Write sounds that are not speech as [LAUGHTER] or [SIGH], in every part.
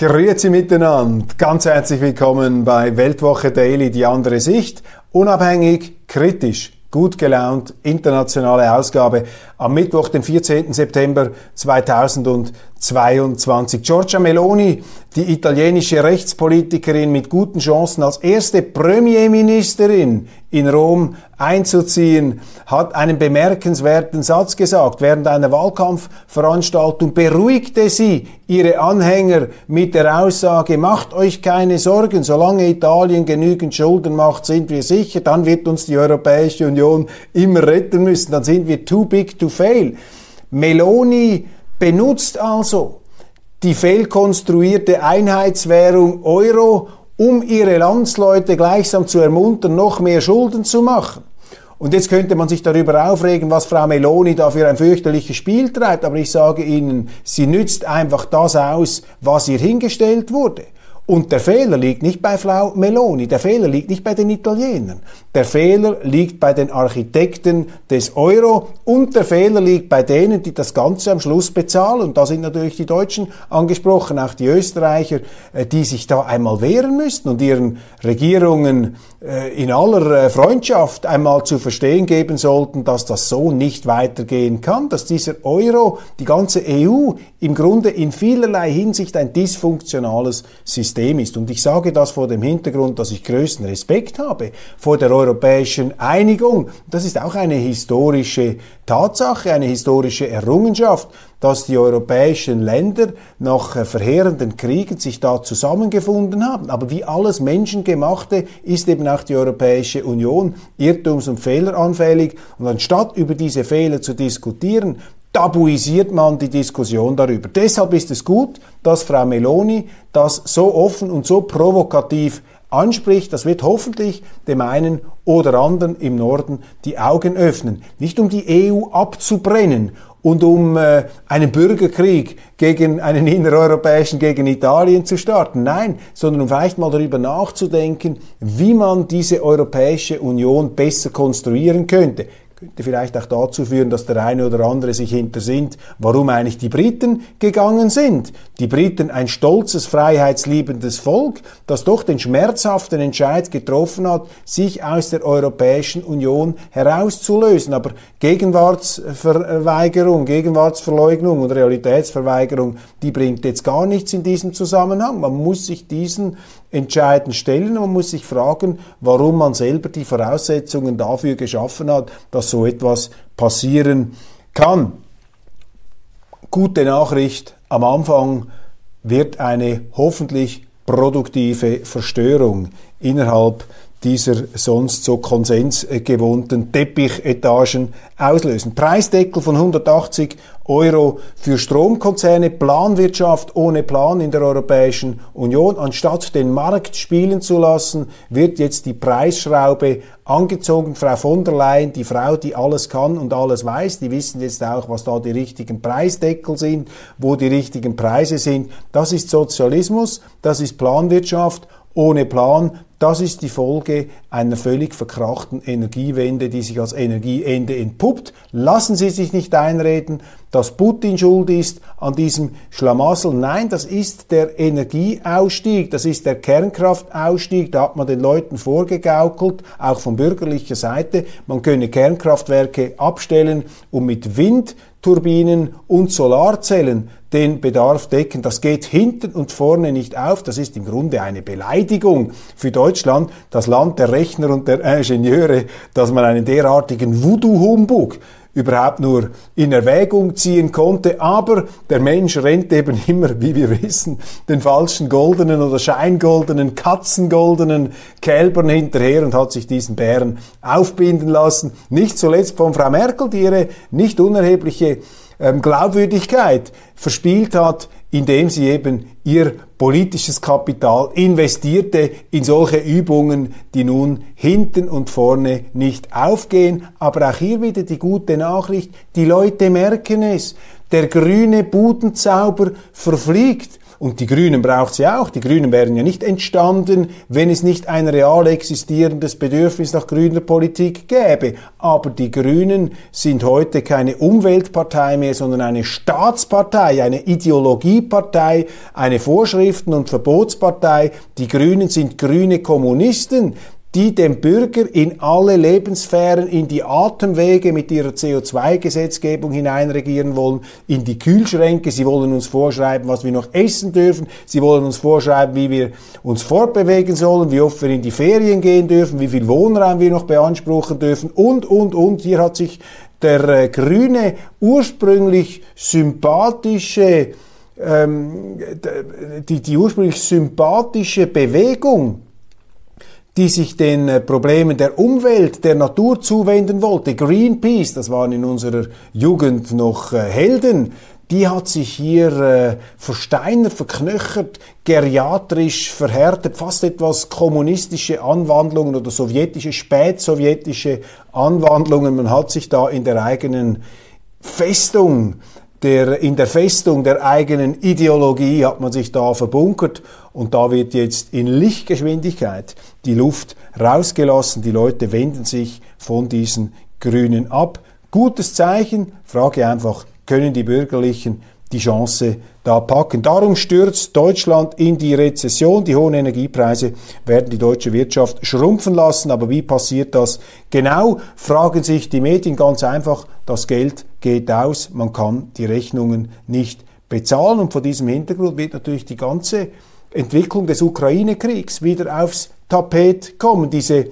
Grüezi miteinander, ganz herzlich willkommen bei Weltwoche Daily, die andere Sicht, unabhängig, kritisch, gut gelaunt, internationale Ausgabe am Mittwoch, den 14. September 2022. Giorgia Meloni, die italienische Rechtspolitikerin mit guten Chancen als erste Premierministerin in Rom einzuziehen, hat einen bemerkenswerten Satz gesagt. Während einer Wahlkampfveranstaltung beruhigte sie ihre Anhänger mit der Aussage, macht euch keine Sorgen, solange Italien genügend Schulden macht, sind wir sicher, dann wird uns die Europäische Union immer retten müssen, dann sind wir too big to fail. Meloni benutzt also die fehlkonstruierte Einheitswährung Euro, um ihre Landsleute gleichsam zu ermuntern, noch mehr Schulden zu machen. Und jetzt könnte man sich darüber aufregen, was Frau Meloni da für ein fürchterliches Spiel treibt, aber ich sage Ihnen, sie nützt einfach das aus, was ihr hingestellt wurde. Und der Fehler liegt nicht bei Frau Meloni, der Fehler liegt nicht bei den Italienern. Der Fehler liegt bei den Architekten des Euro und der Fehler liegt bei denen, die das Ganze am Schluss bezahlen. Und da sind natürlich die Deutschen angesprochen, auch die Österreicher, äh, die sich da einmal wehren müssten und ihren Regierungen äh, in aller äh, Freundschaft einmal zu verstehen geben sollten, dass das so nicht weitergehen kann, dass dieser Euro, die ganze EU im Grunde in vielerlei Hinsicht ein dysfunktionales System ist. Und ich sage das vor dem Hintergrund, dass ich größten Respekt habe vor der europäischen Einigung. Das ist auch eine historische Tatsache, eine historische Errungenschaft dass die europäischen Länder nach äh, verheerenden Kriegen sich da zusammengefunden haben. Aber wie alles Menschengemachte ist eben auch die Europäische Union irrtums- und fehleranfällig. Und anstatt über diese Fehler zu diskutieren, tabuisiert man die Diskussion darüber. Deshalb ist es gut, dass Frau Meloni das so offen und so provokativ anspricht. Das wird hoffentlich dem einen oder anderen im Norden die Augen öffnen. Nicht um die EU abzubrennen und um äh, einen Bürgerkrieg gegen einen innereuropäischen, gegen Italien zu starten. Nein, sondern um vielleicht mal darüber nachzudenken, wie man diese Europäische Union besser konstruieren könnte könnte vielleicht auch dazu führen, dass der eine oder andere sich hintersinnt, warum eigentlich die Briten gegangen sind. Die Briten ein stolzes, freiheitsliebendes Volk, das doch den schmerzhaften Entscheid getroffen hat, sich aus der Europäischen Union herauszulösen. Aber Gegenwartsverweigerung, Gegenwartsverleugnung und Realitätsverweigerung, die bringt jetzt gar nichts in diesem Zusammenhang. Man muss sich diesen entscheidend stellen. Man muss sich fragen, warum man selber die Voraussetzungen dafür geschaffen hat, dass so etwas passieren kann. Gute Nachricht, am Anfang wird eine hoffentlich produktive Verstörung innerhalb dieser sonst so konsensgewohnten Teppichetagen auslösen. Preisdeckel von 180 Euro für Stromkonzerne, Planwirtschaft ohne Plan in der Europäischen Union. Anstatt den Markt spielen zu lassen, wird jetzt die Preisschraube angezogen. Frau von der Leyen, die Frau, die alles kann und alles weiß, die wissen jetzt auch, was da die richtigen Preisdeckel sind, wo die richtigen Preise sind. Das ist Sozialismus, das ist Planwirtschaft ohne Plan das ist die Folge einer völlig verkrachten Energiewende, die sich als Energieende entpuppt. Lassen Sie sich nicht einreden, dass Putin schuld ist an diesem Schlamassel. Nein, das ist der Energieausstieg, das ist der Kernkraftausstieg. Da hat man den Leuten vorgegaukelt, auch von bürgerlicher Seite, man könne Kernkraftwerke abstellen, um mit Windturbinen und Solarzellen den Bedarf decken. Das geht hinten und vorne nicht auf. Das ist im Grunde eine Beleidigung für Deutschland, das Land der Rechner und der Ingenieure, dass man einen derartigen Voodoo-Humbug überhaupt nur in Erwägung ziehen konnte. Aber der Mensch rennt eben [LAUGHS] immer, wie wir wissen, den falschen goldenen oder scheingoldenen, katzengoldenen Kälbern hinterher und hat sich diesen Bären aufbinden lassen. Nicht zuletzt von Frau Merkel, die ihre nicht unerhebliche ähm, Glaubwürdigkeit verspielt hat, indem sie eben ihr politisches Kapital investierte in solche Übungen, die nun hinten und vorne nicht aufgehen. Aber auch hier wieder die gute Nachricht, die Leute merken es. Der grüne Budenzauber verfliegt. Und die Grünen braucht sie auch. Die Grünen wären ja nicht entstanden, wenn es nicht ein real existierendes Bedürfnis nach grüner Politik gäbe. Aber die Grünen sind heute keine Umweltpartei mehr, sondern eine Staatspartei, eine Ideologiepartei, eine Vorschriften- und Verbotspartei. Die Grünen sind grüne Kommunisten die dem Bürger in alle Lebenssphären, in die Atemwege mit ihrer CO2-Gesetzgebung hineinregieren wollen, in die Kühlschränke. Sie wollen uns vorschreiben, was wir noch essen dürfen. Sie wollen uns vorschreiben, wie wir uns fortbewegen sollen, wie oft wir in die Ferien gehen dürfen, wie viel Wohnraum wir noch beanspruchen dürfen und, und, und. Hier hat sich der äh, grüne, ursprünglich sympathische, ähm, die, die ursprünglich sympathische Bewegung, die sich den äh, Problemen der Umwelt, der Natur zuwenden wollte. Greenpeace, das waren in unserer Jugend noch äh, Helden, die hat sich hier äh, versteinert, verknöchert, geriatrisch verhärtet, fast etwas kommunistische Anwandlungen oder sowjetische, spätsowjetische Anwandlungen. Man hat sich da in der eigenen Festung der, in der Festung der eigenen Ideologie hat man sich da verbunkert und da wird jetzt in Lichtgeschwindigkeit die Luft rausgelassen. Die Leute wenden sich von diesen Grünen ab. Gutes Zeichen. Frage einfach, können die Bürgerlichen die Chance da packen. Darum stürzt Deutschland in die Rezession. Die hohen Energiepreise werden die deutsche Wirtschaft schrumpfen lassen. Aber wie passiert das genau? Fragen sich die Medien ganz einfach. Das Geld geht aus. Man kann die Rechnungen nicht bezahlen. Und vor diesem Hintergrund wird natürlich die ganze Entwicklung des Ukraine-Kriegs wieder aufs Tapet kommen. Diese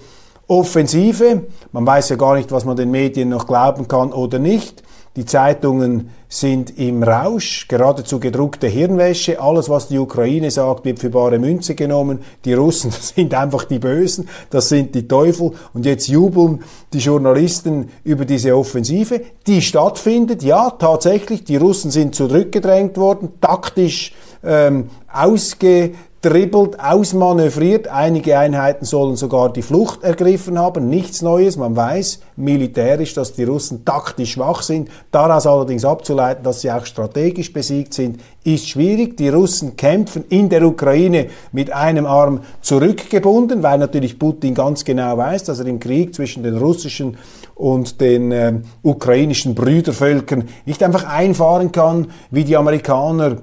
Offensive, man weiß ja gar nicht, was man den Medien noch glauben kann oder nicht, die Zeitungen sind im Rausch, geradezu gedruckte Hirnwäsche. Alles, was die Ukraine sagt, wird für bare Münze genommen. Die Russen [LAUGHS] sind einfach die Bösen, das sind die Teufel. Und jetzt jubeln die Journalisten über diese Offensive, die stattfindet. Ja, tatsächlich, die Russen sind zurückgedrängt worden, taktisch ähm, ausge dribbelt, ausmanövriert. Einige Einheiten sollen sogar die Flucht ergriffen haben. Nichts Neues. Man weiß militärisch, dass die Russen taktisch schwach sind. Daraus allerdings abzuleiten, dass sie auch strategisch besiegt sind, ist schwierig. Die Russen kämpfen in der Ukraine mit einem Arm zurückgebunden, weil natürlich Putin ganz genau weiß, dass er im Krieg zwischen den russischen und den äh, ukrainischen Brüdervölkern nicht einfach einfahren kann, wie die Amerikaner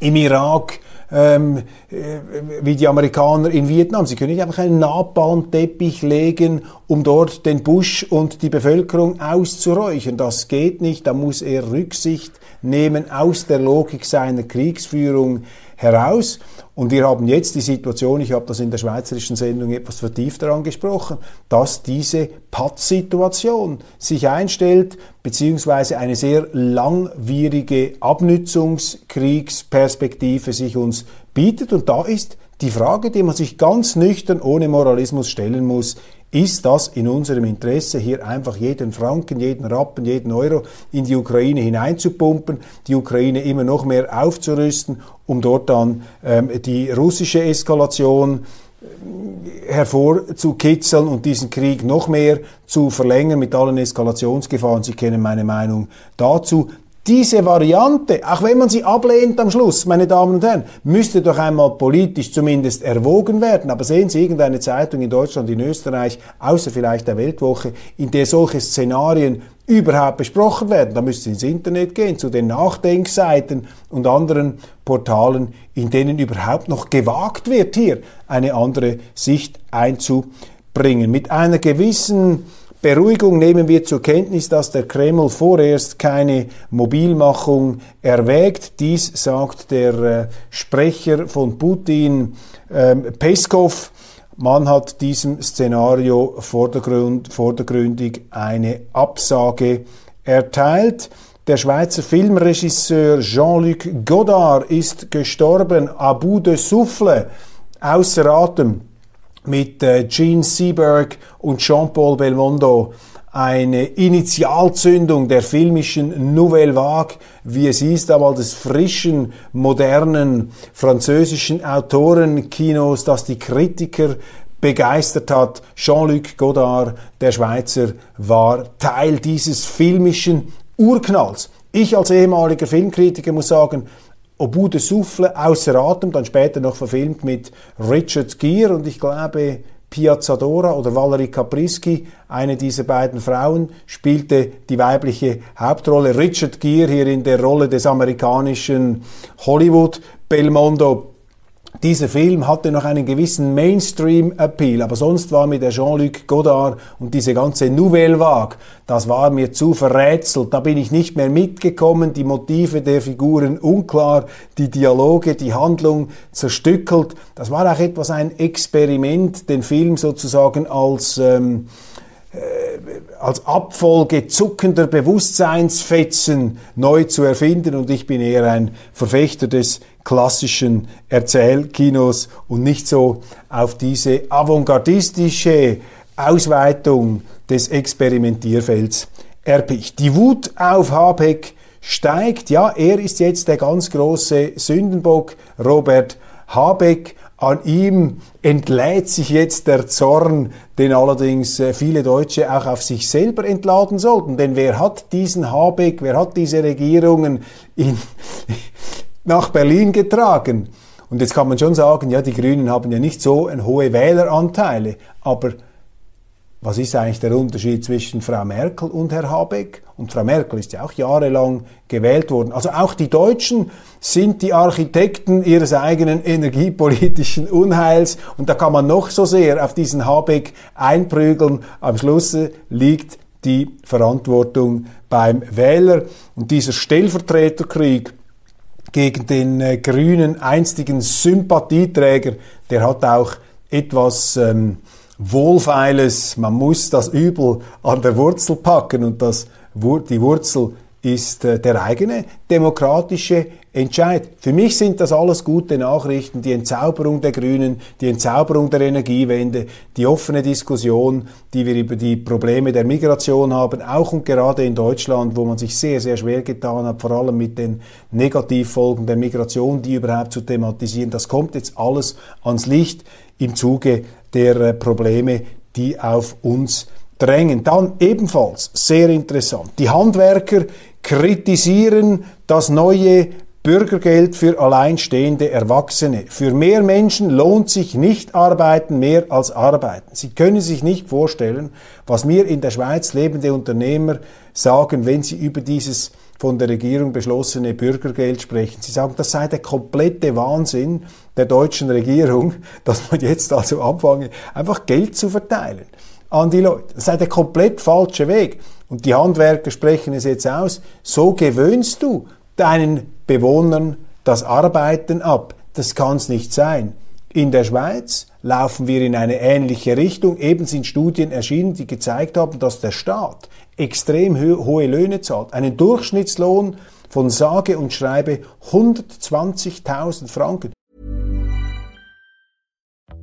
im Irak ähm, äh, wie die Amerikaner in Vietnam. Sie können nicht einfach einen Napalmteppich legen, um dort den Bush und die Bevölkerung auszuräuchern. Das geht nicht. Da muss er Rücksicht nehmen aus der Logik seiner Kriegsführung heraus. Und wir haben jetzt die Situation, ich habe das in der schweizerischen Sendung etwas vertiefter angesprochen, dass diese Pattsituation sich einstellt, beziehungsweise eine sehr langwierige Abnützungskriegsperspektive sich uns bietet. Und da ist die Frage, die man sich ganz nüchtern ohne Moralismus stellen muss, ist das in unserem Interesse, hier einfach jeden Franken, jeden Rappen, jeden Euro in die Ukraine hineinzupumpen, die Ukraine immer noch mehr aufzurüsten, um dort dann ähm, die russische Eskalation äh, hervorzukitzeln und diesen Krieg noch mehr zu verlängern mit allen Eskalationsgefahren. Sie kennen meine Meinung dazu. Diese Variante, auch wenn man sie ablehnt am Schluss, meine Damen und Herren, müsste doch einmal politisch zumindest erwogen werden. Aber sehen Sie irgendeine Zeitung in Deutschland, in Österreich, außer vielleicht der Weltwoche, in der solche Szenarien überhaupt besprochen werden. Da müssen Sie ins Internet gehen, zu den Nachdenkseiten und anderen Portalen, in denen überhaupt noch gewagt wird, hier eine andere Sicht einzubringen. Mit einer gewissen Beruhigung nehmen wir zur Kenntnis, dass der Kreml vorerst keine Mobilmachung erwägt. Dies sagt der äh, Sprecher von Putin, ähm, Peskov. Man hat diesem Szenario vordergrund, vordergründig eine Absage erteilt. Der Schweizer Filmregisseur Jean-Luc Godard ist gestorben, à bout de souffle, außer Atem, mit äh, Gene Seberg und Jean-Paul Belmondo. Eine Initialzündung der filmischen Nouvelle Vague, wie es hieß damals, des frischen, modernen französischen Autorenkinos, das die Kritiker begeistert hat. Jean-Luc Godard, der Schweizer, war Teil dieses filmischen Urknalls. Ich als ehemaliger Filmkritiker muss sagen, Au bout de souffle, außer Atem, dann später noch verfilmt mit Richard Gere und ich glaube Piazzadora oder Valerie Caprisky, eine dieser beiden Frauen, spielte die weibliche Hauptrolle. Richard Gere hier in der Rolle des amerikanischen Hollywood Belmondo dieser Film hatte noch einen gewissen Mainstream-Appeal, aber sonst war mir der Jean-Luc Godard und diese ganze Nouvelle Vague, das war mir zu verrätselt. Da bin ich nicht mehr mitgekommen, die Motive der Figuren unklar, die Dialoge, die Handlung zerstückelt. Das war auch etwas ein Experiment, den Film sozusagen als ähm, äh, als Abfolge zuckender Bewusstseinsfetzen neu zu erfinden und ich bin eher ein Verfechter des klassischen Erzählkinos und nicht so auf diese avantgardistische Ausweitung des Experimentierfelds erpicht. Die Wut auf Habeck steigt. Ja, er ist jetzt der ganz große Sündenbock, Robert Habeck. An ihm entlädt sich jetzt der Zorn, den allerdings äh, viele Deutsche auch auf sich selber entladen sollten. Denn wer hat diesen Habeck, wer hat diese Regierungen in, [LAUGHS] nach Berlin getragen? Und jetzt kann man schon sagen, ja, die Grünen haben ja nicht so hohe Wähleranteile, aber was ist eigentlich der Unterschied zwischen Frau Merkel und Herr Habeck? Und Frau Merkel ist ja auch jahrelang gewählt worden. Also auch die Deutschen sind die Architekten ihres eigenen energiepolitischen Unheils. Und da kann man noch so sehr auf diesen Habeck einprügeln. Am Schluss liegt die Verantwortung beim Wähler. Und dieser Stellvertreterkrieg gegen den äh, grünen einstigen Sympathieträger, der hat auch etwas ähm, Wohlfeiles, man muss das Übel an der Wurzel packen und das, die Wurzel ist äh, der eigene demokratische Entscheid. Für mich sind das alles gute Nachrichten, die Entzauberung der Grünen, die Entzauberung der Energiewende, die offene Diskussion, die wir über die Probleme der Migration haben, auch und gerade in Deutschland, wo man sich sehr, sehr schwer getan hat, vor allem mit den Negativfolgen der Migration, die überhaupt zu thematisieren. Das kommt jetzt alles ans Licht im Zuge der äh, Probleme, die auf uns drängen. Dann ebenfalls sehr interessant. Die Handwerker kritisieren das neue Bürgergeld für alleinstehende Erwachsene. Für mehr Menschen lohnt sich nicht arbeiten mehr als arbeiten. Sie können sich nicht vorstellen, was mir in der Schweiz lebende Unternehmer sagen, wenn sie über dieses von der Regierung beschlossene Bürgergeld sprechen. Sie sagen, das sei der komplette Wahnsinn der deutschen Regierung, [LAUGHS] dass man jetzt also anfange, einfach Geld zu verteilen an die Leute. Das sei der komplett falsche Weg. Und die Handwerker sprechen es jetzt aus. So gewöhnst du deinen Bewohnern das Arbeiten ab. Das kann es nicht sein. In der Schweiz laufen wir in eine ähnliche Richtung. Eben sind Studien erschienen, die gezeigt haben, dass der Staat extrem hohe Löhne zahlt. Einen Durchschnittslohn von sage und schreibe 120.000 Franken.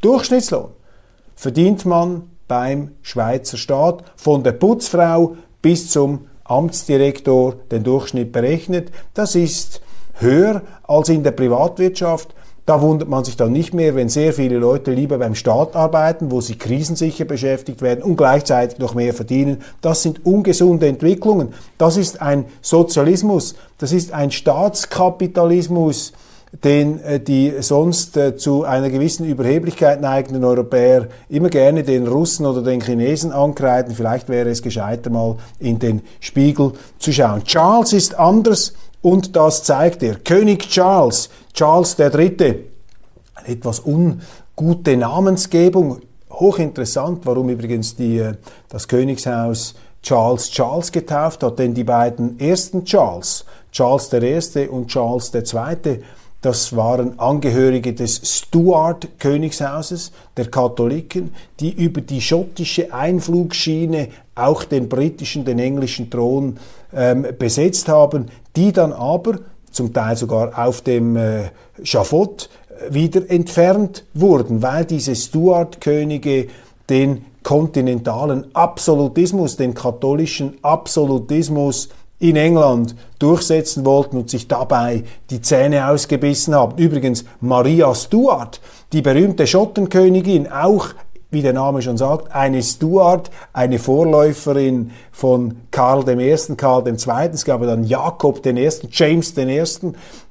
Durchschnittslohn verdient man beim Schweizer Staat von der Putzfrau bis zum Amtsdirektor den Durchschnitt berechnet. Das ist höher als in der Privatwirtschaft. Da wundert man sich dann nicht mehr, wenn sehr viele Leute lieber beim Staat arbeiten, wo sie krisensicher beschäftigt werden und gleichzeitig noch mehr verdienen. Das sind ungesunde Entwicklungen. Das ist ein Sozialismus. Das ist ein Staatskapitalismus, den äh, die sonst äh, zu einer gewissen Überheblichkeit neigenden Europäer immer gerne den Russen oder den Chinesen ankreiden. Vielleicht wäre es gescheiter mal in den Spiegel zu schauen. Charles ist anders und das zeigt er. König Charles, Charles III. Eine etwas ungute Namensgebung. Hochinteressant, warum übrigens die, äh, das Königshaus Charles Charles getauft hat, denn die beiden ersten Charles, Charles I. und Charles II., das waren Angehörige des Stuart-Königshauses, der Katholiken, die über die schottische Einflugschiene auch den britischen, den englischen Thron ähm, besetzt haben, die dann aber zum Teil sogar auf dem äh, Schafott äh, wieder entfernt wurden, weil diese Stuart-Könige den kontinentalen Absolutismus, den katholischen Absolutismus in England durchsetzen wollten und sich dabei die Zähne ausgebissen haben. Übrigens Maria Stuart, die berühmte Schottenkönigin, auch wie der Name schon sagt, eine Stuart, eine Vorläuferin von Karl I., Karl II. Es gab dann Jakob I., James I.,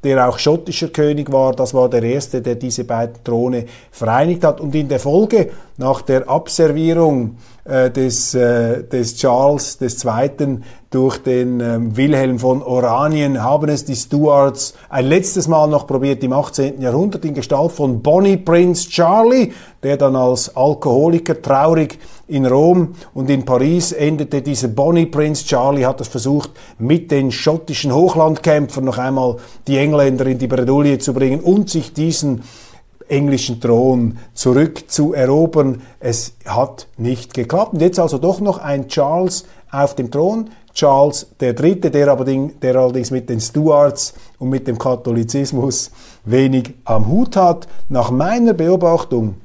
der auch schottischer König war. Das war der erste, der diese beiden Throne vereinigt hat. Und in der Folge, nach der Abservierung äh, des, äh, des Charles II. durch den ähm, Wilhelm von Oranien haben es die Stuarts ein letztes Mal noch probiert im 18. Jahrhundert in Gestalt von Bonnie Prince Charlie, der dann als Alkoholiker traurig in Rom und in Paris endete dieser Bonnie Prince Charlie, hat es versucht, mit den schottischen Hochlandkämpfern noch einmal die Engländer in die Bredouille zu bringen und sich diesen englischen Thron zurückzuerobern. Es hat nicht geklappt. Und jetzt also doch noch ein Charles auf dem Thron. Charles Dritte, der, aber der allerdings mit den Stuarts und mit dem Katholizismus wenig am Hut hat. Nach meiner Beobachtung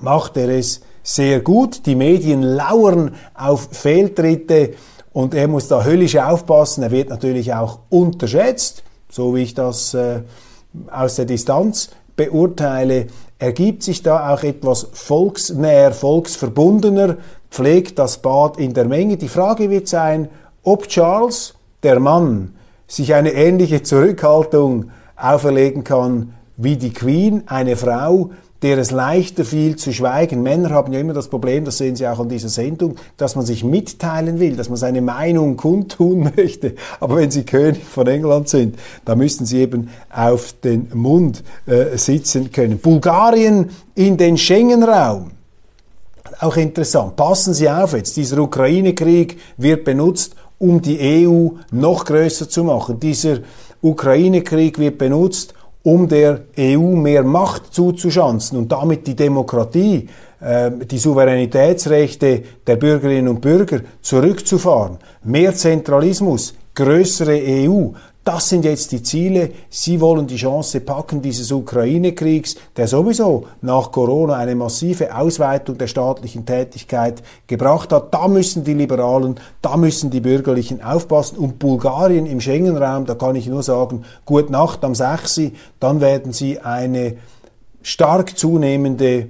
macht er es sehr gut. Die Medien lauern auf Fehltritte und er muss da höllisch aufpassen. Er wird natürlich auch unterschätzt, so wie ich das äh, aus der Distanz beurteile, ergibt sich da auch etwas volksnäher, volksverbundener, pflegt das Bad in der Menge. Die Frage wird sein, ob Charles, der Mann, sich eine ähnliche Zurückhaltung auferlegen kann wie die Queen, eine Frau, der es leichter fiel zu schweigen. Männer haben ja immer das Problem, das sehen Sie auch an dieser Sendung, dass man sich mitteilen will, dass man seine Meinung kundtun [LAUGHS] möchte. Aber wenn Sie König von England sind, da müssten Sie eben auf den Mund äh, sitzen können. Bulgarien in den Schengen-Raum. Auch interessant. Passen Sie auf jetzt, dieser Ukraine-Krieg wird benutzt, um die EU noch größer zu machen. Dieser Ukraine-Krieg wird benutzt, um der EU mehr Macht zuzuschanzen und damit die Demokratie, äh, die Souveränitätsrechte der Bürgerinnen und Bürger zurückzufahren. Mehr Zentralismus, größere EU, das sind jetzt die Ziele. Sie wollen die Chance packen dieses Ukraine-Kriegs, der sowieso nach Corona eine massive Ausweitung der staatlichen Tätigkeit gebracht hat. Da müssen die Liberalen, da müssen die Bürgerlichen aufpassen. Und Bulgarien im Schengen-Raum, da kann ich nur sagen, gut Nacht am 6. Dann werden sie eine stark zunehmende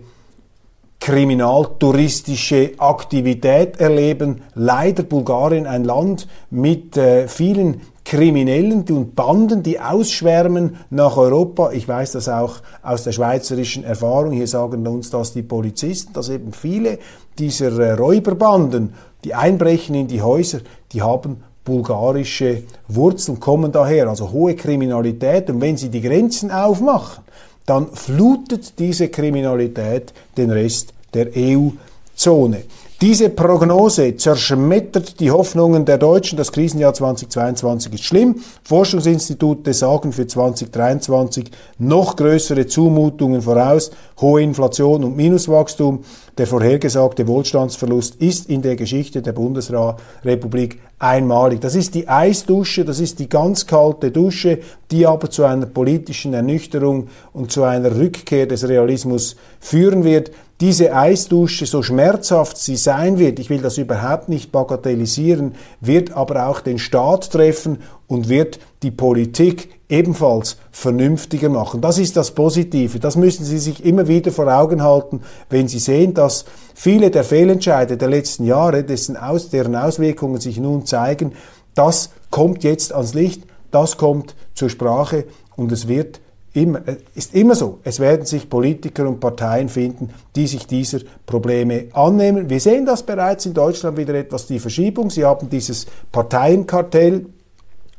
kriminaltouristische Aktivität erleben. Leider Bulgarien ein Land mit äh, vielen Kriminellen und Banden, die ausschwärmen nach Europa. Ich weiß das auch aus der schweizerischen Erfahrung. Hier sagen uns das die Polizisten, dass eben viele dieser äh, Räuberbanden, die einbrechen in die Häuser, die haben bulgarische Wurzeln kommen daher, also hohe Kriminalität. Und wenn sie die Grenzen aufmachen, dann flutet diese Kriminalität den Rest der EU-Zone. Diese Prognose zerschmettert die Hoffnungen der Deutschen. Das Krisenjahr 2022 ist schlimm. Forschungsinstitute sagen für 2023 noch größere Zumutungen voraus. Hohe Inflation und Minuswachstum. Der vorhergesagte Wohlstandsverlust ist in der Geschichte der Bundesrepublik einmalig. Das ist die Eisdusche, das ist die ganz kalte Dusche, die aber zu einer politischen Ernüchterung und zu einer Rückkehr des Realismus führen wird diese Eisdusche, so schmerzhaft sie sein wird, ich will das überhaupt nicht bagatellisieren, wird aber auch den Staat treffen und wird die Politik ebenfalls vernünftiger machen. Das ist das Positive. Das müssen Sie sich immer wieder vor Augen halten, wenn Sie sehen, dass viele der Fehlentscheide der letzten Jahre, dessen aus, deren Auswirkungen sich nun zeigen, das kommt jetzt ans Licht, das kommt zur Sprache und es wird immer, ist immer so. Es werden sich Politiker und Parteien finden, die sich dieser Probleme annehmen. Wir sehen das bereits in Deutschland wieder etwas die Verschiebung. Sie haben dieses Parteienkartell,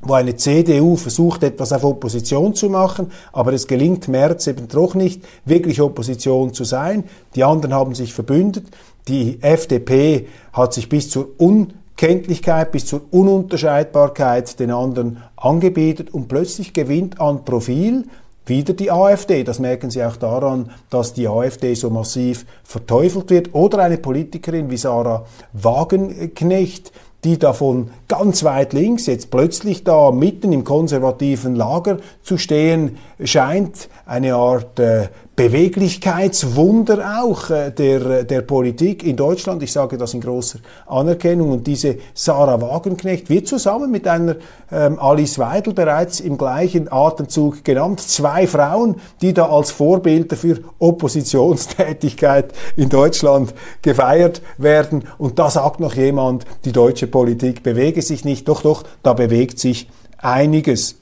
wo eine CDU versucht, etwas auf Opposition zu machen, aber es gelingt Merz eben doch nicht, wirklich Opposition zu sein. Die anderen haben sich verbündet. Die FDP hat sich bis zur Unkenntlichkeit, bis zur Ununterscheidbarkeit den anderen angebietet und plötzlich gewinnt an Profil wieder die AfD. Das merken Sie auch daran, dass die AfD so massiv verteufelt wird. Oder eine Politikerin wie Sarah Wagenknecht, die davon ganz weit links jetzt plötzlich da mitten im konservativen Lager zu stehen scheint, eine Art äh, Beweglichkeitswunder auch äh, der, der Politik in Deutschland. Ich sage das in großer Anerkennung. Und diese Sarah Wagenknecht wird zusammen mit einer ähm, Alice Weidel bereits im gleichen Atemzug genannt. Zwei Frauen, die da als Vorbilder für Oppositionstätigkeit in Deutschland gefeiert werden. Und da sagt noch jemand, die deutsche Politik bewege sich nicht. Doch, doch, da bewegt sich einiges.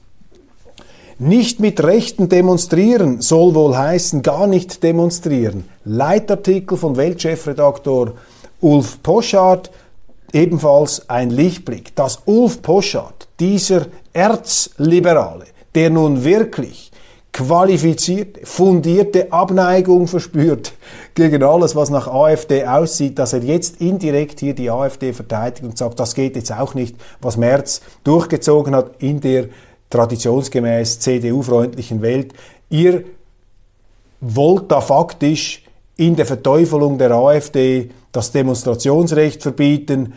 Nicht mit Rechten demonstrieren soll wohl heißen, gar nicht demonstrieren. Leitartikel von Weltchefredaktor Ulf Poschardt, ebenfalls ein Lichtblick, dass Ulf Poschardt, dieser Erzliberale, der nun wirklich qualifizierte, fundierte Abneigung verspürt gegen alles, was nach AfD aussieht, dass er jetzt indirekt hier die AfD verteidigt und sagt, das geht jetzt auch nicht, was Merz durchgezogen hat in der traditionsgemäß CDU-freundlichen Welt. Ihr wollt da faktisch in der Verteufelung der AfD das Demonstrationsrecht verbieten,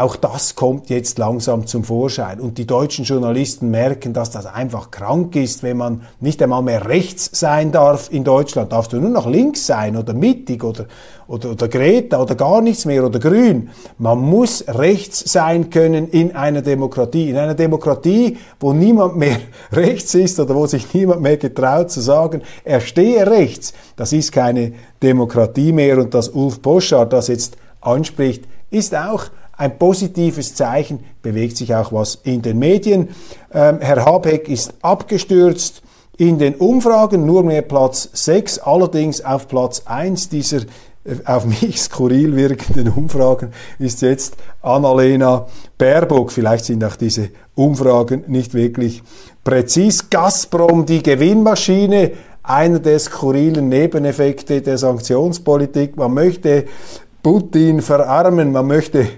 auch das kommt jetzt langsam zum Vorschein. Und die deutschen Journalisten merken, dass das einfach krank ist, wenn man nicht einmal mehr rechts sein darf in Deutschland. Darfst du nur noch links sein oder mittig oder, oder, oder Greta oder gar nichts mehr oder grün. Man muss rechts sein können in einer Demokratie. In einer Demokratie, wo niemand mehr [LAUGHS] rechts ist oder wo sich niemand mehr getraut zu sagen, er stehe rechts. Das ist keine Demokratie mehr. Und dass Ulf Boschart das jetzt anspricht, ist auch ein positives Zeichen, bewegt sich auch was in den Medien. Ähm, Herr Habeck ist abgestürzt in den Umfragen, nur mehr Platz 6, allerdings auf Platz 1 dieser äh, auf mich [LAUGHS] skurril wirkenden Umfragen ist jetzt Annalena Baerbock. Vielleicht sind auch diese Umfragen nicht wirklich präzis. Gazprom, die Gewinnmaschine, einer der skurrilen Nebeneffekte der Sanktionspolitik. Man möchte Putin verarmen, man möchte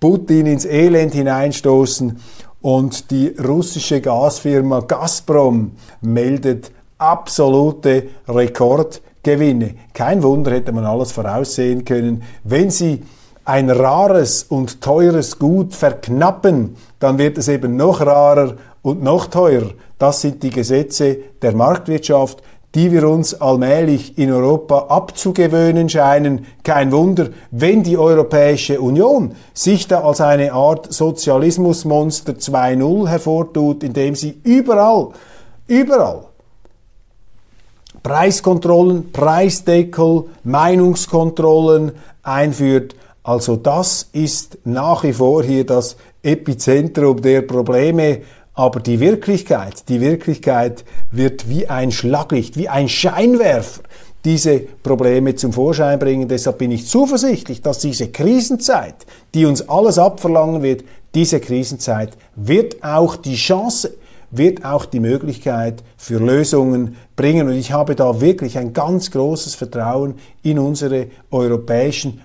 Putin ins Elend hineinstoßen und die russische Gasfirma Gazprom meldet absolute Rekordgewinne. Kein Wunder hätte man alles voraussehen können. Wenn sie ein rares und teures Gut verknappen, dann wird es eben noch rarer und noch teurer. Das sind die Gesetze der Marktwirtschaft die wir uns allmählich in Europa abzugewöhnen scheinen. Kein Wunder, wenn die Europäische Union sich da als eine Art Sozialismusmonster 2.0 hervortut, indem sie überall, überall Preiskontrollen, Preisdeckel, Meinungskontrollen einführt. Also das ist nach wie vor hier das Epizentrum der Probleme aber die Wirklichkeit, die Wirklichkeit wird wie ein Schlaglicht, wie ein Scheinwerfer diese Probleme zum Vorschein bringen. Deshalb bin ich zuversichtlich, dass diese Krisenzeit, die uns alles abverlangen wird, diese Krisenzeit wird auch die Chance, wird auch die Möglichkeit für Lösungen bringen. Und ich habe da wirklich ein ganz großes Vertrauen in unsere europäischen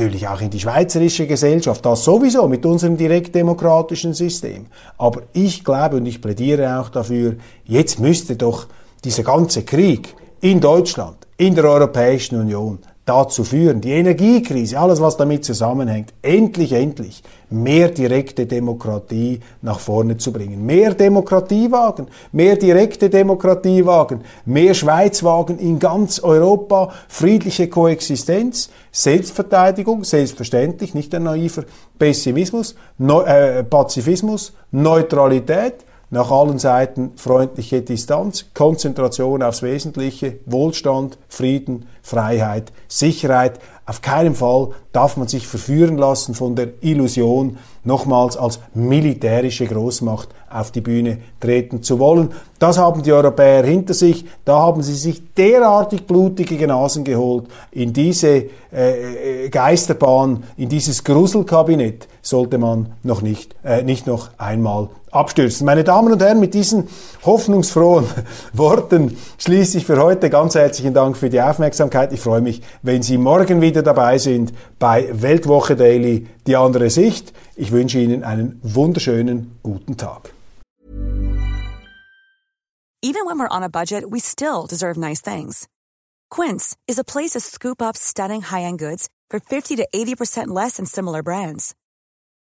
natürlich auch in die schweizerische Gesellschaft, das sowieso mit unserem direktdemokratischen System. Aber ich glaube und ich plädiere auch dafür, jetzt müsste doch dieser ganze Krieg in Deutschland, in der Europäischen Union dazu führen, die Energiekrise, alles was damit zusammenhängt, endlich, endlich mehr direkte Demokratie nach vorne zu bringen. Mehr Demokratie wagen, mehr direkte Demokratie wagen, mehr Schweiz wagen in ganz Europa, friedliche Koexistenz, Selbstverteidigung, selbstverständlich, nicht ein naiver Pessimismus, Neu äh, Pazifismus, Neutralität, nach allen Seiten freundliche Distanz, Konzentration aufs Wesentliche, Wohlstand, Frieden, Freiheit, Sicherheit. Auf keinen Fall darf man sich verführen lassen von der Illusion, nochmals als militärische Großmacht auf die Bühne treten zu wollen. Das haben die Europäer hinter sich. Da haben sie sich derartig blutige Nasen geholt. In diese äh, Geisterbahn, in dieses Gruselkabinett sollte man noch nicht, äh, nicht noch einmal abstürzen. Meine Damen und Herren, mit diesen hoffnungsfrohen [LAUGHS] Worten schließe ich für heute. Ganz herzlichen Dank für die Aufmerksamkeit. Ich freue mich, wenn Sie morgen wieder dabei sind bei Weltwoche Daily, die andere Sicht. Ich wünsche Ihnen einen wunderschönen guten Tag. Even when we're on a budget, we still deserve nice things. Quince is a place to scoop up stunning high-end goods for 50 to 80% less than similar brands.